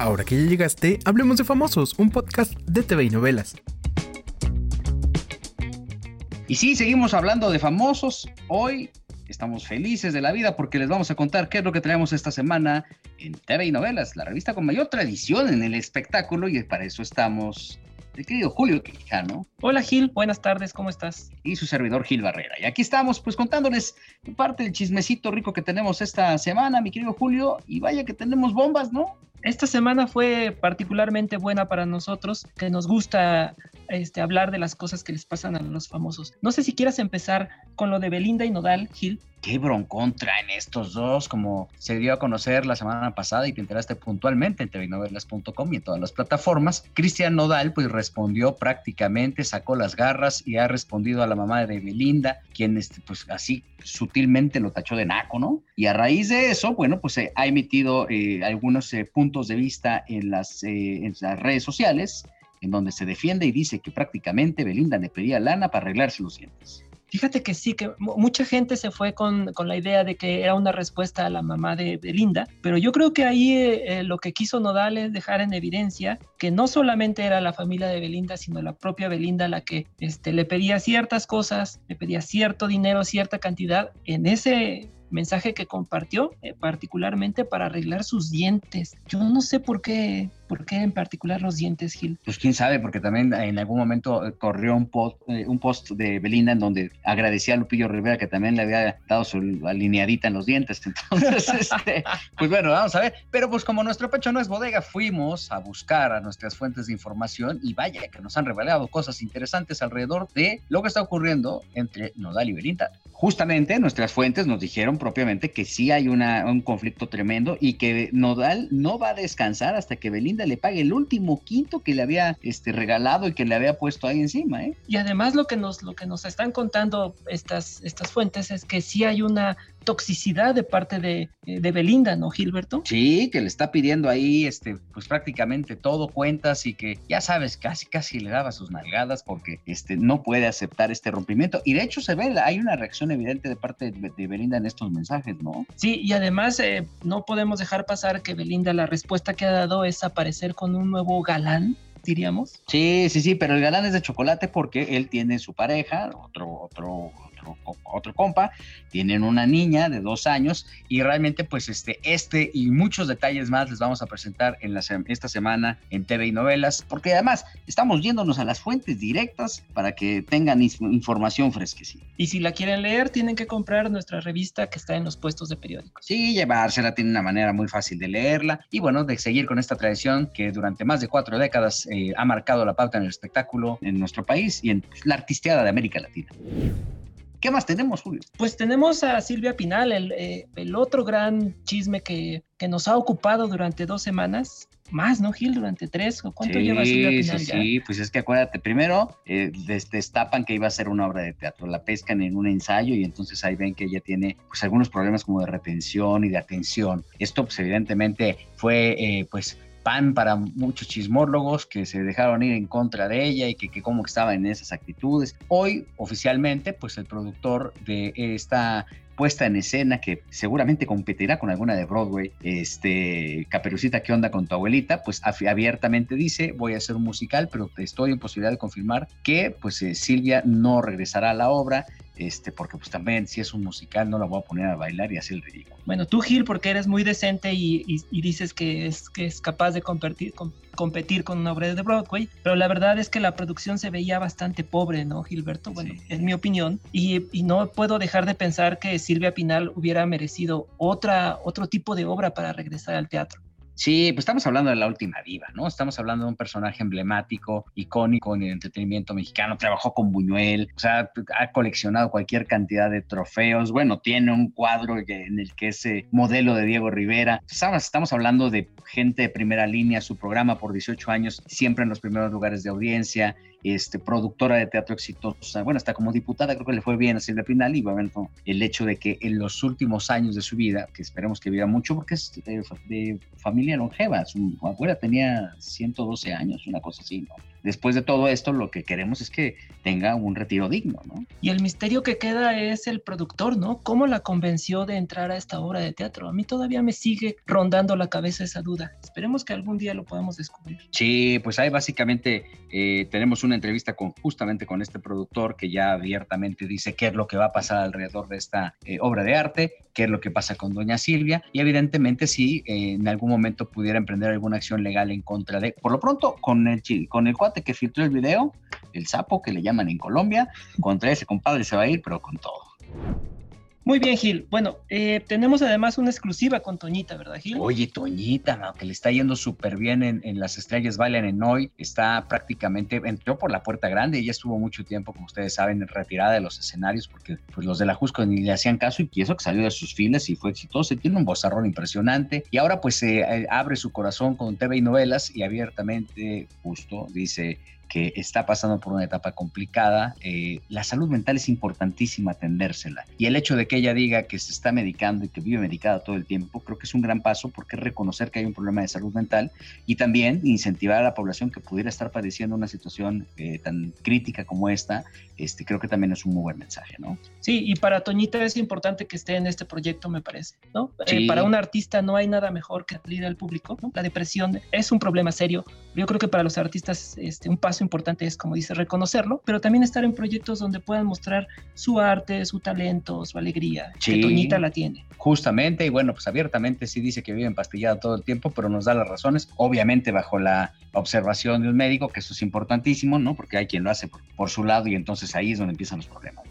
Ahora que ya llegaste, hablemos de Famosos, un podcast de TV y novelas. Y sí, seguimos hablando de famosos. Hoy estamos felices de la vida porque les vamos a contar qué es lo que traemos esta semana en TV y novelas, la revista con mayor tradición en el espectáculo y para eso estamos el querido Julio Quijano. Hola Gil, buenas tardes, ¿cómo estás? Y su servidor Gil Barrera. Y aquí estamos pues contándoles parte del chismecito rico que tenemos esta semana, mi querido Julio, y vaya que tenemos bombas, ¿no? Esta semana fue particularmente buena para nosotros, que nos gusta este, hablar de las cosas que les pasan a los famosos. No sé si quieras empezar con lo de Belinda y Nodal, Gil. Qué broncón traen estos dos, como se dio a conocer la semana pasada y te enteraste puntualmente en tvnovelas.com y en todas las plataformas. Cristian Nodal pues respondió prácticamente, sacó las garras y ha respondido a la mamá de Belinda, quien este, pues así sutilmente lo tachó de naco, ¿no? Y a raíz de eso, bueno, pues ha emitido eh, algunos eh, puntos de vista en las, eh, en las redes sociales, en donde se defiende y dice que prácticamente Belinda le pedía lana para arreglarse los dientes. Fíjate que sí, que mucha gente se fue con, con, la idea de que era una respuesta a la mamá de Belinda, pero yo creo que ahí eh, lo que quiso Nodal es dejar en evidencia que no solamente era la familia de Belinda, sino la propia Belinda la que este, le pedía ciertas cosas, le pedía cierto dinero, cierta cantidad en ese mensaje que compartió, eh, particularmente para arreglar sus dientes. Yo no sé por qué ¿Por qué en particular los dientes, Gil? Pues quién sabe, porque también en algún momento eh, corrió un post, eh, post de Belinda en donde agradecía a Lupillo Rivera que también le había dado su alineadita en los dientes. Entonces, este, pues bueno, vamos a ver. Pero pues como nuestro pecho no es bodega, fuimos a buscar a nuestras fuentes de información y vaya que nos han revelado cosas interesantes alrededor de lo que está ocurriendo entre Nodal y Belinda. Justamente nuestras fuentes nos dijeron propiamente que sí hay una, un conflicto tremendo y que Nodal no va a descansar hasta que Belinda le pague el último quinto que le había este, regalado y que le había puesto ahí encima. ¿eh? Y además lo que nos, lo que nos están contando estas, estas fuentes es que sí hay una toxicidad de parte de, eh, de, Belinda, ¿no, Gilberto? Sí, que le está pidiendo ahí, este, pues prácticamente todo cuentas y que ya sabes, casi casi le daba sus nalgadas porque este, no puede aceptar este rompimiento. Y de hecho se ve, hay una reacción evidente de parte de, Belinda en estos mensajes, ¿no? Sí, y además eh, no podemos dejar pasar que Belinda la respuesta que ha dado es aparecer con un nuevo galán, diríamos. Sí, sí, sí, pero el galán es de chocolate porque él tiene su pareja, otro, otro otro, compa, tienen una niña de dos años y realmente pues este, este y muchos detalles más les vamos a presentar en la, esta semana en TV y novelas, porque además estamos yéndonos a las fuentes directas para que tengan información fresquecita. Y si la quieren leer, tienen que comprar nuestra revista que está en los puestos de periódicos. Sí, llevársela tiene una manera muy fácil de leerla y bueno, de seguir con esta tradición que durante más de cuatro décadas eh, ha marcado la pauta en el espectáculo en nuestro país y en la artisteada de América Latina. ¿Qué más tenemos, Julio? Pues tenemos a Silvia Pinal, el, eh, el otro gran chisme que, que, nos ha ocupado durante dos semanas. Más, ¿no, Gil? Durante tres. ¿O cuánto lleva Silvia Pinal? Sí, sí, pues es que acuérdate, primero eh, destapan que iba a ser una obra de teatro, la pescan en un ensayo y entonces ahí ven que ella tiene pues algunos problemas como de retención y de atención. Esto pues evidentemente fue eh, pues pan para muchos chismólogos que se dejaron ir en contra de ella y que, que cómo estaba en esas actitudes. Hoy, oficialmente, pues el productor de esta puesta en escena que seguramente competirá con alguna de Broadway, este, Caperucita, ¿qué onda con tu abuelita? Pues abiertamente dice, voy a hacer un musical, pero estoy en posibilidad de confirmar que pues eh, Silvia no regresará a la obra, este, porque pues también si es un musical no la voy a poner a bailar y hacer el ridículo. Bueno, tú Gil, porque eres muy decente y, dices que es, que es capaz de competir, competir con una obra de Broadway, pero la verdad es que la producción se veía bastante pobre, ¿no, Gilberto? Bueno, en mi opinión, y, y, no puedo dejar de pensar que Silvia Pinal hubiera merecido otra, otro tipo de obra para regresar al teatro. Sí, pues estamos hablando de la última diva, ¿no? Estamos hablando de un personaje emblemático, icónico en el entretenimiento mexicano, trabajó con Buñuel, o sea, ha coleccionado cualquier cantidad de trofeos, bueno, tiene un cuadro en el que es eh, modelo de Diego Rivera. Estamos hablando de gente de primera línea, su programa por 18 años, siempre en los primeros lugares de audiencia, este, productora de teatro exitosa, bueno, hasta como diputada creo que le fue bien a Silvia Pinal y bueno, el hecho de que en los últimos años de su vida, que esperemos que viva mucho porque es de, familia longeva, su abuela tenía 112 años, una cosa así, ¿no? después de todo esto, lo que queremos es que tenga un retiro digno, ¿no? Y el misterio que queda es el productor, ¿no? ¿Cómo la convenció de entrar a esta obra de teatro? A mí todavía me sigue rondando la cabeza esa duda. Esperemos que algún día lo podamos descubrir. Sí, pues ahí básicamente eh, tenemos una entrevista con justamente con este productor que ya abiertamente dice qué es lo que va a pasar alrededor de esta eh, obra de arte, qué es lo que pasa con doña Silvia y evidentemente si eh, en algún momento pudiera emprender alguna acción legal en contra de, por lo pronto, con el, con el cuate que filtró el video, el sapo que le llaman en Colombia, contra ese compadre se va a ir, pero con todo. Muy bien, Gil. Bueno, eh, tenemos además una exclusiva con Toñita, ¿verdad, Gil? Oye, Toñita, que le está yendo súper bien en, Las Estrellas Bailan en Hoy. Está prácticamente, entró por la puerta grande. Ella estuvo mucho tiempo, como ustedes saben, retirada de los escenarios porque pues, los de la Jusco ni le hacían caso y eso que salió de sus filas y fue exitoso. Tiene un bozarrón impresionante y ahora pues se eh, abre su corazón con TV y novelas y abiertamente, justo, dice que está pasando por una etapa complicada. Eh, la salud mental es importantísima atendérsela. Y el hecho de que ella diga que se está medicando y que vive medicada todo el tiempo, creo que es un gran paso porque es reconocer que hay un problema de salud mental y también incentivar a la población que pudiera estar padeciendo una situación eh, tan crítica como esta. Este, creo que también es un muy buen mensaje, ¿no? Sí, y para Toñita es importante que esté en este proyecto, me parece, ¿no? Eh, para un artista no hay nada mejor que salir al público, La depresión es un problema serio. Yo creo que para los artistas este, un paso importante es, como dice, reconocerlo, pero también estar en proyectos donde puedan mostrar su arte, su talento, su alegría, que Toñita la tiene. Justamente, y bueno, pues abiertamente sí dice que vive empastillada todo el tiempo, pero nos da las razones, obviamente bajo la observación de un médico, que eso es importantísimo, ¿no? Porque hay quien lo hace por, su lado y entonces ahí es donde empiezan los problemas.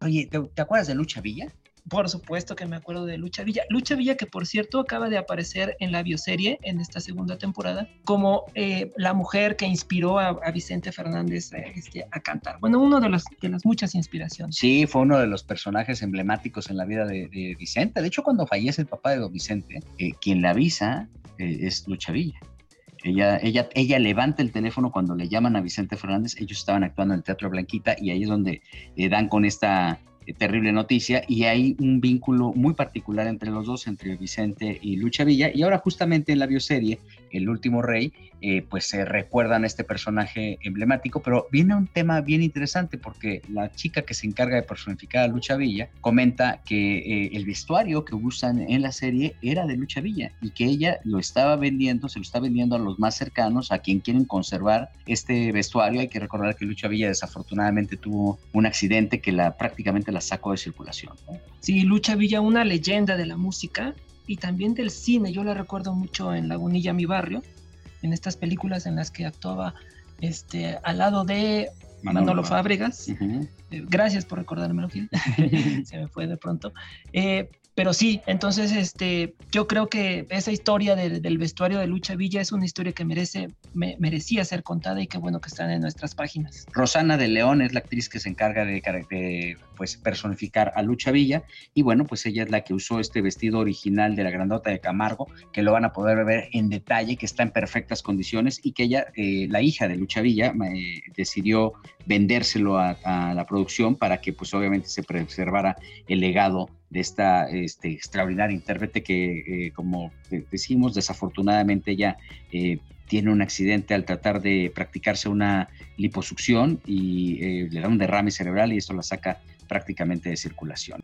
Oye, ¿te acuerdas de Lucha Villa? Por supuesto que me acuerdo de Lucha Villa. Lucha Villa que por cierto acaba de aparecer en la bioserie en esta segunda temporada como eh, la mujer que inspiró a, Vicente Fernández eh, este, a cantar. Bueno, uno de, los, de las muchas inspiraciones. Sí, fue uno de los personajes emblemáticos en la vida de, Vicente. De hecho, cuando fallece el papá de don Vicente, eh, quien la avisa es Lucha Villa. Ella, ella, ella levanta el teléfono cuando le llaman a Vicente Fernández. Ellos estaban actuando en el Teatro Blanquita y ahí es donde dan con esta terrible noticia y hay un vínculo muy particular entre los dos, entre Vicente y Lucha Villa. Y ahora justamente en la bioserie, El último rey, eh, pues se recuerdan a este personaje emblemático, pero viene un tema bien interesante porque la chica que se encarga de personificar a Lucha Villa comenta que eh, el vestuario que usan en la serie era de Lucha Villa y que ella lo estaba vendiendo, se lo está vendiendo a los más cercanos, a quien quieren conservar este vestuario. Hay que recordar que Lucha Villa desafortunadamente tuvo un accidente que la prácticamente la sacó de circulación. Sí, Lucha Villa, una leyenda de la música y también del cine. Yo la recuerdo mucho en Lagunilla, mi barrio, en estas películas en las que actuaba este, al lado de Manolo, Fábregas. Eh, gracias por recordármelo, Gil. Se me fue de pronto. Eh, pero sí, entonces este, yo creo que esa historia del vestuario de Lucha Villa es una historia que merece, merecía ser contada y qué bueno que están en nuestras páginas. Rosana de León es la actriz que se encarga de, pues, personificar a Lucha Villa y bueno, pues ella es la que usó este vestido original de la grandota de Camargo, que lo van a poder ver en detalle, que está en perfectas condiciones y que ella, eh, la hija de Lucha Villa, eh, decidió vendérselo a, la producción para que pues obviamente se preservara el legado de esta este, extraordinaria intérprete que, eh, como decimos, desafortunadamente ya eh, tiene un accidente al tratar de practicarse una liposucción y eh, le da un derrame cerebral y esto la saca prácticamente de circulación.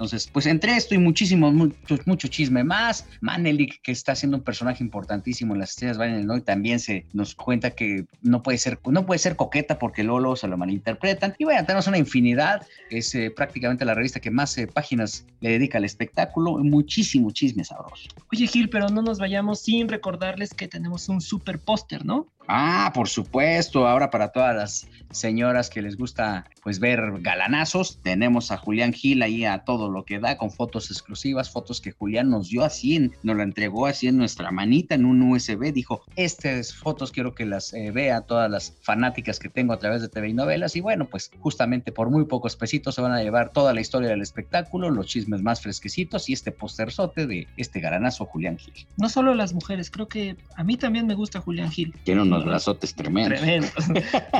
Entonces, pues entre esto y muchísimo, mucho, mucho chisme más, Manelik, que está siendo un personaje importantísimo en las estrellas hoy, también se nos cuenta que no puede ser, no puede ser coqueta porque Lolo se lo malinterpretan. Y bueno, tenemos una infinidad, es eh, prácticamente la revista que más eh, páginas le dedica al espectáculo, muchísimo chisme sabroso. Oye Gil, pero no nos vayamos sin recordarles que tenemos un super póster, ¿no? Ah, por supuesto, ahora para todas las señoras que les gusta pues ver galanazos, tenemos a Julián Gil ahí a todo lo que da con fotos exclusivas, fotos que Julián nos dio así, nos la entregó así en nuestra manita en un USB, dijo, estas fotos quiero que las eh, vea todas las fanáticas que tengo a través de TV y novelas y bueno, pues justamente por muy pocos pesitos se van a llevar toda la historia del espectáculo, los chismes más fresquecitos y este posterzote de este galanazo Julián Gil. No solo las mujeres, creo que a mí también me gusta Julián Gil. Tiene unos brazotes tremendos.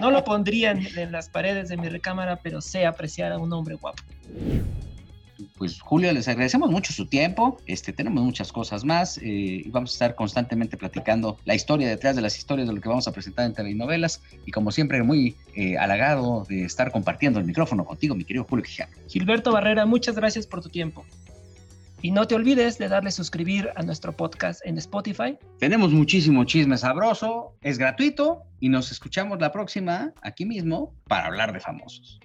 No lo pondría en, las paredes de mi recámara, pero sé apreciar a un hombre guapo. pues Julio, les agradecemos mucho su tiempo. Este, tenemos muchas cosas más eh, y vamos a estar constantemente platicando la historia detrás de las historias de lo que vamos a presentar en telenovelas. Y como siempre, muy eh, halagado de estar compartiendo el micrófono contigo, mi querido Julio Quijano. Gilberto Barrera, muchas gracias por tu tiempo. Y no te olvides de darle suscribir a nuestro podcast en Spotify. Tenemos muchísimo chisme sabroso, es gratuito y nos escuchamos la próxima aquí mismo para hablar de famosos.